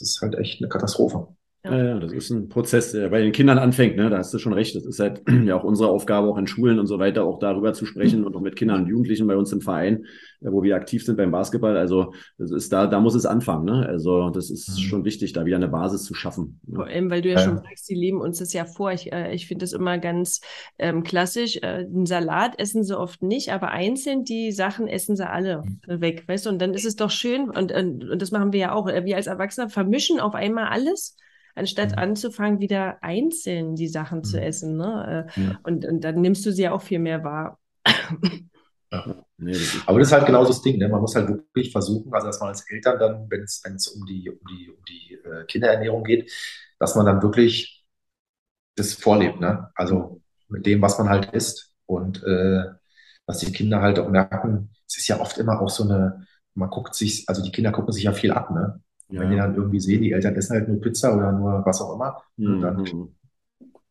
ist halt echt eine Katastrophe. Ja. ja, das ist ein Prozess, der bei den Kindern anfängt, ne? Da hast du schon recht. Das ist halt ja auch unsere Aufgabe, auch in Schulen und so weiter, auch darüber zu sprechen und auch mit Kindern und Jugendlichen bei uns im Verein, äh, wo wir aktiv sind beim Basketball. Also das ist da, da muss es anfangen, ne? Also das ist mhm. schon wichtig, da wieder eine Basis zu schaffen. Ne? Vor allem, weil du ja, ja, schon sagst, die leben uns das ja vor. Ich, äh, ich finde das immer ganz ähm, klassisch. Äh, einen Salat essen sie oft nicht, aber einzeln die Sachen essen sie alle mhm. weg, weißt du? Und dann ist es doch schön, und, und, und das machen wir ja auch. Äh, wir als Erwachsene vermischen auf einmal alles anstatt mhm. anzufangen, wieder einzeln die Sachen mhm. zu essen. Ne? Äh, ja. Und, und dann nimmst du sie ja auch viel mehr wahr. Ja. Nee, das Aber das ist halt genau das Ding. Ne? Man muss halt wirklich versuchen, also dass man als Eltern dann, wenn es um die, um die, um die äh, Kinderernährung geht, dass man dann wirklich das vorlebt. Ne? Also mit dem, was man halt isst. Und äh, dass die Kinder halt auch merken, es ist ja oft immer auch so eine, man guckt sich, also die Kinder gucken sich ja viel ab. Ne? Ja. Wenn die dann irgendwie sehen, die Eltern essen halt nur Pizza oder nur was auch immer, mhm. dann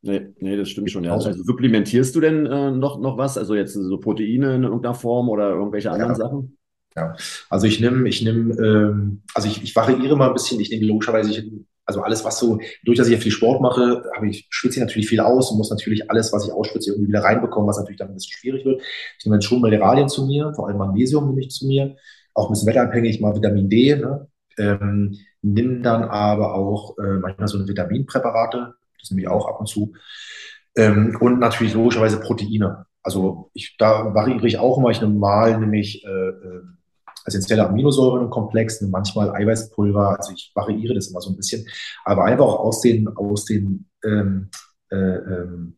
Nee, nee, das stimmt schon. Ja. Also supplementierst du denn äh, noch, noch was? Also jetzt so Proteine in irgendeiner Form oder irgendwelche anderen ja. Sachen? Ja, also ich nehme, ich nehme, ähm, also ich, ich variiere mal ein bisschen. Ich nehme logischerweise, ich, also alles, was so, durch dass ich ja viel Sport mache, habe ich, schwitze ich natürlich viel aus und muss natürlich alles, was ich ausschwitze, irgendwie wieder reinbekommen, was natürlich dann ein bisschen schwierig wird. Ich nehme jetzt schon Mineralien zu mir, vor allem Magnesium nehme ich zu mir, auch ein bisschen wetterabhängig, mal Vitamin D, ne? Ähm, nimm dann aber auch äh, manchmal so eine Vitaminpräparate, das nehme ich auch ab und zu. Ähm, und natürlich logischerweise Proteine. Also ich, da variiere ich auch immer. Ich nehme mal nämlich äh, äh, essentielle Aminosäuren im Komplex, manchmal Eiweißpulver. Also ich variiere das immer so ein bisschen. Aber einfach auch aus den, aus den ähm, äh, ähm,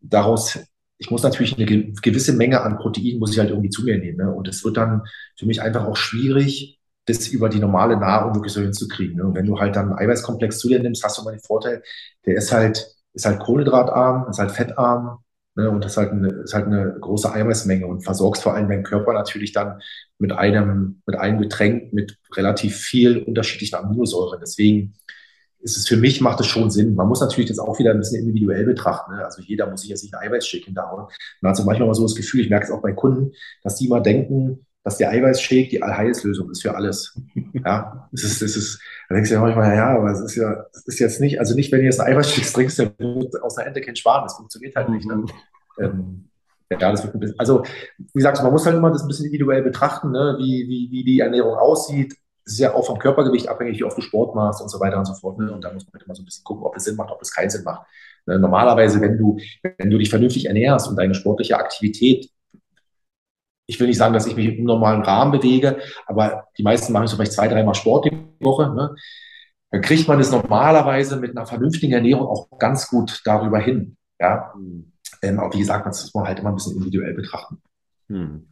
daraus ich muss natürlich eine gewisse Menge an Protein muss ich halt irgendwie zu mir nehmen. Ne? Und es wird dann für mich einfach auch schwierig, das über die normale Nahrung wirklich so hinzukriegen. Ne? Und wenn du halt dann einen Eiweißkomplex zu dir nimmst, hast du mal den Vorteil, der ist halt, ist halt kohlenhydratarm, ist halt fettarm, ne? und das ist halt, eine, ist halt eine große Eiweißmenge und versorgst vor allem deinen Körper natürlich dann mit einem, mit einem Getränk mit relativ viel unterschiedlichen Aminosäuren. Deswegen ist es für mich, macht es schon Sinn. Man muss natürlich das auch wieder ein bisschen individuell betrachten. Ne? Also jeder muss sich jetzt nicht einen Eiweißshake hinterhauen. Man hat so manchmal mal so das Gefühl, ich merke es auch bei Kunden, dass die mal denken, dass der Eiweißshake die Allheilslösung ist für alles. Ja, es ist, es ist, da denkst du ja manchmal, ja, aber es ist ja, es ist jetzt nicht, also nicht, wenn du jetzt einen Eiweißshake trinkst, dann wird aus einer Ente kein Schwan, das funktioniert halt nicht. Ne? Mhm. Ähm, ja, das wird ein bisschen, also, wie gesagt, man muss halt immer das ein bisschen individuell betrachten, ne? wie, wie, wie die Ernährung aussieht. Es ist ja auch vom Körpergewicht abhängig, wie oft du Sport machst und so weiter und so fort. Ne? Und da muss man halt immer so ein bisschen gucken, ob es Sinn macht, ob es keinen Sinn macht. Ne? Normalerweise, wenn du, wenn du dich vernünftig ernährst und deine sportliche Aktivität ich will nicht sagen, dass ich mich im normalen Rahmen bewege, aber die meisten machen so vielleicht zwei, dreimal Sport die Woche. Ne? Dann kriegt man es normalerweise mit einer vernünftigen Ernährung auch ganz gut darüber hin. Ja? Mhm. Ähm, aber wie gesagt, das muss man halt immer ein bisschen individuell betrachten. Mhm.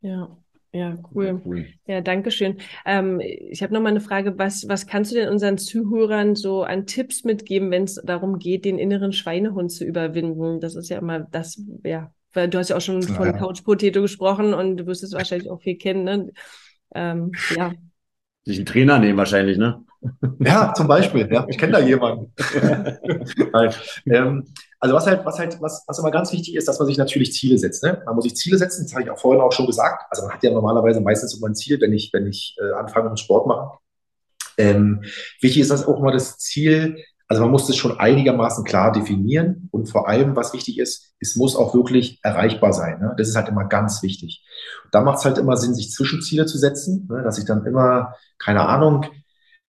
Ja. Ja, cool. cool. Ja, danke schön. Ähm, ich habe noch mal eine Frage. Was, was kannst du denn unseren Zuhörern so an Tipps mitgeben, wenn es darum geht, den inneren Schweinehund zu überwinden? Das ist ja immer das, ja, weil du hast ja auch schon von ja. Couch Potato gesprochen und du wirst es wahrscheinlich auch viel kennen. Ne? Ähm, ja. Sich einen Trainer nehmen wahrscheinlich, ne? Ja, zum Beispiel. Ja, ich kenne da jemanden. ähm, also was halt, was halt, was, was immer ganz wichtig ist, dass man sich natürlich Ziele setzt. Ne? Man muss sich Ziele setzen, das habe ich auch vorhin auch schon gesagt. Also man hat ja normalerweise meistens immer ein Ziel, wenn ich, wenn ich äh, anfange mit Sport machen. Ähm, wichtig ist das auch immer das Ziel, also man muss das schon einigermaßen klar definieren und vor allem, was wichtig ist, es muss auch wirklich erreichbar sein. Ne? Das ist halt immer ganz wichtig. Da macht es halt immer Sinn, sich Zwischenziele zu setzen, ne? dass ich dann immer, keine Ahnung,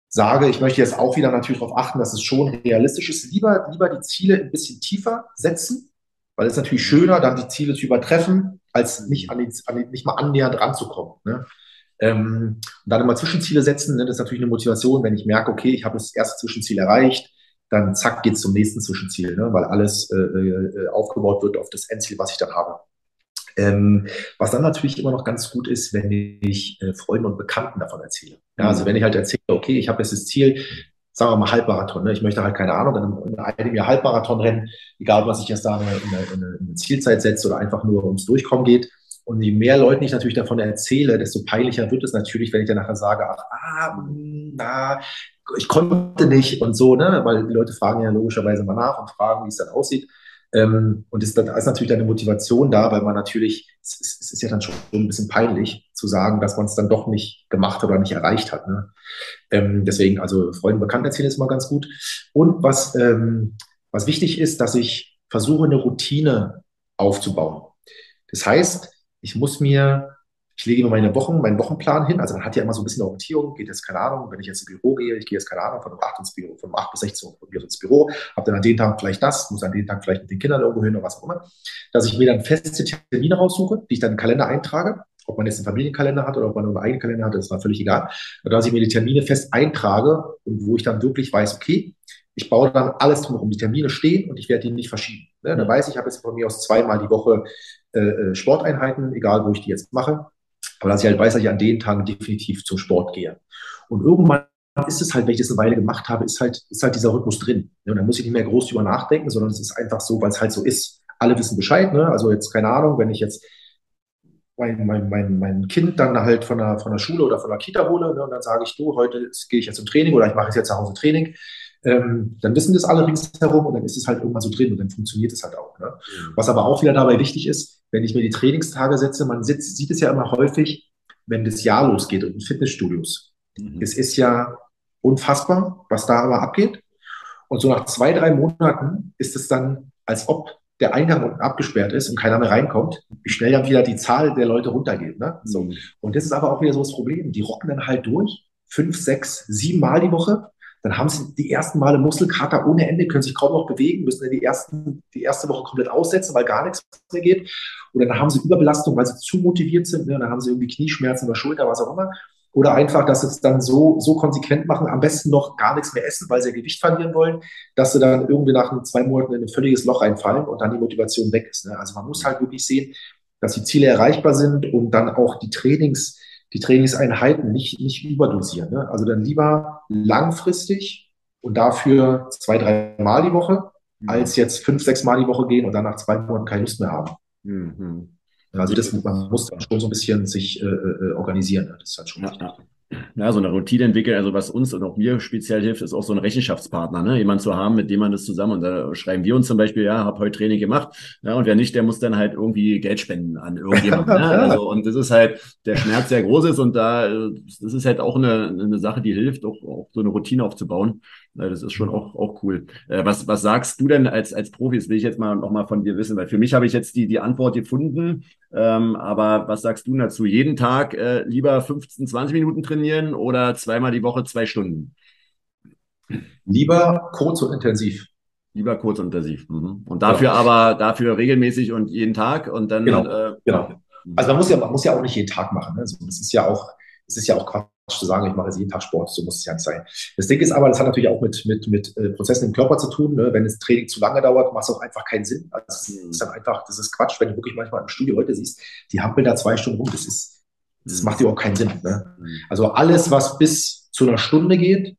sage, ich möchte jetzt auch wieder natürlich darauf achten, dass es schon realistisch ist. Lieber, lieber die Ziele ein bisschen tiefer setzen, weil es ist natürlich schöner, dann die Ziele zu übertreffen, als nicht, an die, an die, nicht mal annähernd ranzukommen. Ne? Ähm, und dann immer Zwischenziele setzen, ne? das ist natürlich eine Motivation, wenn ich merke, okay, ich habe das erste Zwischenziel erreicht, dann zack geht's zum nächsten Zwischenziel, ne? weil alles äh, äh, aufgebaut wird auf das Endziel, was ich dann habe. Ähm, was dann natürlich immer noch ganz gut ist, wenn ich äh, Freunden und Bekannten davon erzähle. Ja, also wenn ich halt erzähle, okay, ich habe jetzt das Ziel, sagen wir mal Halbmarathon, ne? ich möchte halt keine Ahnung, in einem, in einem Jahr Halbmarathon rennen, egal was ich jetzt da in eine, in eine, in eine Zielzeit setze oder einfach nur ums Durchkommen geht. Und je mehr Leuten ich natürlich davon erzähle, desto peinlicher wird es natürlich, wenn ich dann nachher sage, ach, ah, na, ich konnte nicht und so, ne? Weil die Leute fragen ja logischerweise mal nach und fragen, wie es dann aussieht. Ähm, und ist, da ist natürlich eine Motivation da, weil man natürlich, es, es, ist ja dann schon ein bisschen peinlich zu sagen, dass man es dann doch nicht gemacht oder nicht erreicht hat. Ne? Ähm, deswegen, also Freunden bekannt erzählen ist immer ganz gut. Und was, ähm, was wichtig ist, dass ich versuche, eine Routine aufzubauen. Das heißt, ich muss mir ich lege mir meine Wochen, meinen Wochenplan hin. Also man hat ja immer so ein bisschen Orientierung, geht jetzt, keine Ahnung, wenn ich jetzt ins Büro gehe, ich gehe jetzt, keine Ahnung, von um 8 ins Büro, von 8 bis 16 Uhr ins Büro, habe dann an den Tag vielleicht das, muss an den Tag vielleicht mit den Kindern irgendwo hin oder was auch immer, dass ich mir dann feste Termine raussuche, die ich dann im Kalender eintrage, ob man jetzt einen Familienkalender hat oder ob man nur einen eigenen Kalender hat, das war völlig egal, und dass ich mir die Termine fest eintrage und wo ich dann wirklich weiß, okay, ich baue dann alles drumherum. Die Termine stehen und ich werde die nicht verschieben. Ne? Dann weiß ich, ich habe jetzt von mir aus zweimal die Woche äh, äh Sporteinheiten, egal wo ich die jetzt mache. Aber dass ich halt weiß, dass ich an den Tagen definitiv zum Sport gehe. Und irgendwann ist es halt, wenn ich das eine Weile gemacht habe, ist halt, ist halt dieser Rhythmus drin. Und dann muss ich nicht mehr groß drüber nachdenken, sondern es ist einfach so, weil es halt so ist. Alle wissen Bescheid, ne? Also jetzt keine Ahnung, wenn ich jetzt mein, mein, mein, mein Kind dann halt von der, von der Schule oder von der Kita hole ne? und dann sage ich, du, heute gehe ich jetzt zum Training oder ich mache jetzt zu Hause Training, ähm, dann wissen das alle ringsherum und dann ist es halt irgendwann so drin und dann funktioniert es halt auch. Ne? Mhm. Was aber auch wieder dabei wichtig ist, wenn ich mir die Trainingstage setze, man sitzt, sieht es ja immer häufig, wenn das Jahr losgeht in Fitnessstudios. Mhm. Es ist ja unfassbar, was da aber abgeht. Und so nach zwei, drei Monaten ist es dann, als ob der Eingang unten abgesperrt ist und keiner mehr reinkommt, wie schnell dann wieder die Zahl der Leute runtergeht. Ne? So. Mhm. Und das ist aber auch wieder so das Problem. Die rocken dann halt durch, fünf, sechs, sieben Mal die Woche dann haben sie die ersten Male Muskelkater ohne Ende, können sich kaum noch bewegen, müssen dann die, ersten, die erste Woche komplett aussetzen, weil gar nichts mehr geht. Oder dann haben sie Überbelastung, weil sie zu motiviert sind. Ne? Dann haben sie irgendwie Knieschmerzen oder Schulter, was auch immer. oder einfach, dass sie es dann so, so konsequent machen, am besten noch gar nichts mehr essen, weil sie Gewicht verlieren wollen, dass sie dann irgendwie nach zwei Monaten in ein völliges Loch reinfallen und dann die Motivation weg ist. Ne? Also man muss halt wirklich sehen, dass die Ziele erreichbar sind und dann auch die Trainings, die Trainingseinheiten nicht, nicht überdosieren. Ne? Also dann lieber langfristig und dafür zwei, drei Mal die Woche, mhm. als jetzt fünf, sechs Mal die Woche gehen und dann nach zwei Monaten keine Lust mehr haben. Mhm. Also das, man muss dann schon so ein bisschen sich äh, äh organisieren. Ne? Das ist halt schon ja, ja ja, so eine Routine entwickeln. Also was uns und auch mir speziell hilft, ist auch so ein Rechenschaftspartner, ne? jemand zu haben, mit dem man das zusammen. Und da schreiben wir uns zum Beispiel, ja, habe heute Training gemacht. Ja, und wer nicht, der muss dann halt irgendwie Geld spenden an irgendjemanden. ne? Also und das ist halt der Schmerz sehr groß ist und da das ist halt auch eine, eine Sache, die hilft, auch, auch so eine Routine aufzubauen. Das ist schon auch, auch cool. Äh, was, was sagst du denn als, als Profi? Das will ich jetzt mal noch mal von dir wissen, weil für mich habe ich jetzt die, die Antwort gefunden. Ähm, aber was sagst du dazu? Jeden Tag äh, lieber 15, 20 Minuten trainieren oder zweimal die Woche zwei Stunden? Lieber kurz und intensiv. Lieber kurz und intensiv. Mhm. Und dafür ja. aber dafür regelmäßig und jeden Tag und dann. Genau. Äh, genau. Also man muss ja, man muss ja auch nicht jeden Tag machen. Ne? Also das ist ja auch, es ist ja auch zu sagen, ich mache jetzt jeden Tag Sport, so muss es ja nicht sein. Das Ding ist aber, das hat natürlich auch mit, mit, mit äh, Prozessen im Körper zu tun. Ne? Wenn das Training zu lange dauert, macht es auch einfach keinen Sinn. Also das ist dann einfach, das ist Quatsch, wenn du wirklich manchmal im Studio Leute siehst, die hampeln da zwei Stunden rum, das ist, das macht überhaupt keinen Sinn. Ne? Mhm. Also alles, was bis zu einer Stunde geht,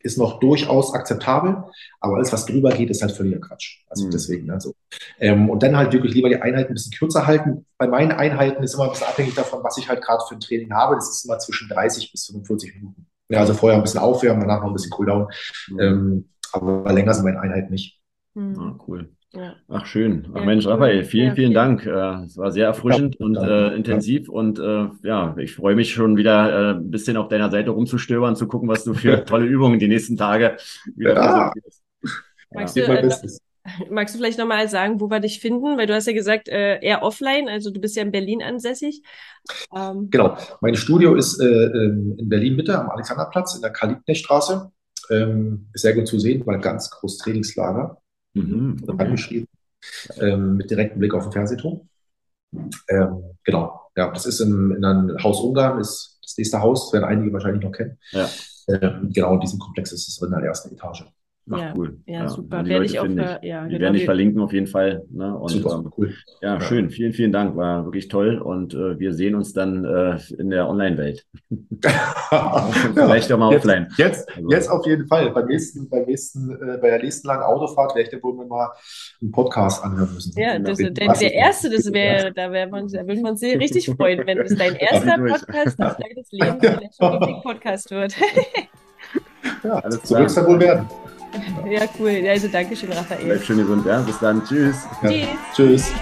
ist noch durchaus akzeptabel, aber alles, was drüber geht, ist halt völliger Quatsch. Also mhm. deswegen, also. Ähm, und dann halt wirklich lieber die Einheiten ein bisschen kürzer halten. Bei meinen Einheiten ist immer ein bisschen abhängig davon, was ich halt gerade für ein Training habe. Das ist immer zwischen 30 bis 45 Minuten. Ja, also vorher ein bisschen aufwärmen, danach noch ein bisschen Cooldown. Mhm. Ähm, aber länger sind meine Einheiten nicht. Mhm. Ah, cool. Ja. Ach schön. Ach ja, Mensch, Raphael, vielen, ja, vielen Dank. Äh, es war sehr erfrischend und äh, intensiv und äh, ja, ich freue mich schon wieder äh, ein bisschen auf deiner Seite rumzustöbern, zu gucken, was du für tolle Übungen die nächsten Tage wieder ja. Magst, du, äh, magst du vielleicht nochmal sagen, wo wir dich finden? Weil du hast ja gesagt, äh, eher offline, also du bist ja in Berlin ansässig. Ähm. Genau, mein Studio ist äh, ähm, in Berlin Mitte am Alexanderplatz in der Karl-Liebknecht-Straße. Ähm, ist sehr gut zu sehen, weil ganz groß Trainingslager mhm, okay. angeschrieben, ähm, mit direktem Blick auf den Fernsehturm. Ähm, genau, ja, das ist in, in einem Haus Ungarn, ist das nächste Haus, das werden einige wahrscheinlich noch kennen. Ja. Ähm, genau, in diesem Komplex ist es in der ersten Etage. Ach, ja, cool. Ja, ja super. Werde ich auch, ich. ja, die genau. werden dich verlinken auf jeden Fall. Ne? Und, super, ähm, cool. Ja, ja, schön. Vielen, vielen Dank. War wirklich toll. Und äh, wir sehen uns dann äh, in der Online-Welt. Vielleicht auch mal jetzt, offline. Jetzt, also. jetzt auf jeden Fall. Beim nächsten, beim nächsten, äh, bei der nächsten langen Autofahrt werde ich dann wohl mal einen Podcast anhören müssen. Ja, das, der, der erste, das wäre, da wäre man, da würde man sich richtig freuen, wenn es dein erster Podcast auf deines Lebens der Podcast wird. ja, alles zurück dann wohl werden. Ja, cool. Also danke schön, Raphael. Bleib schön gesund, ja. Bis dann. Tschüss. Ja. Tschüss. Tschüss.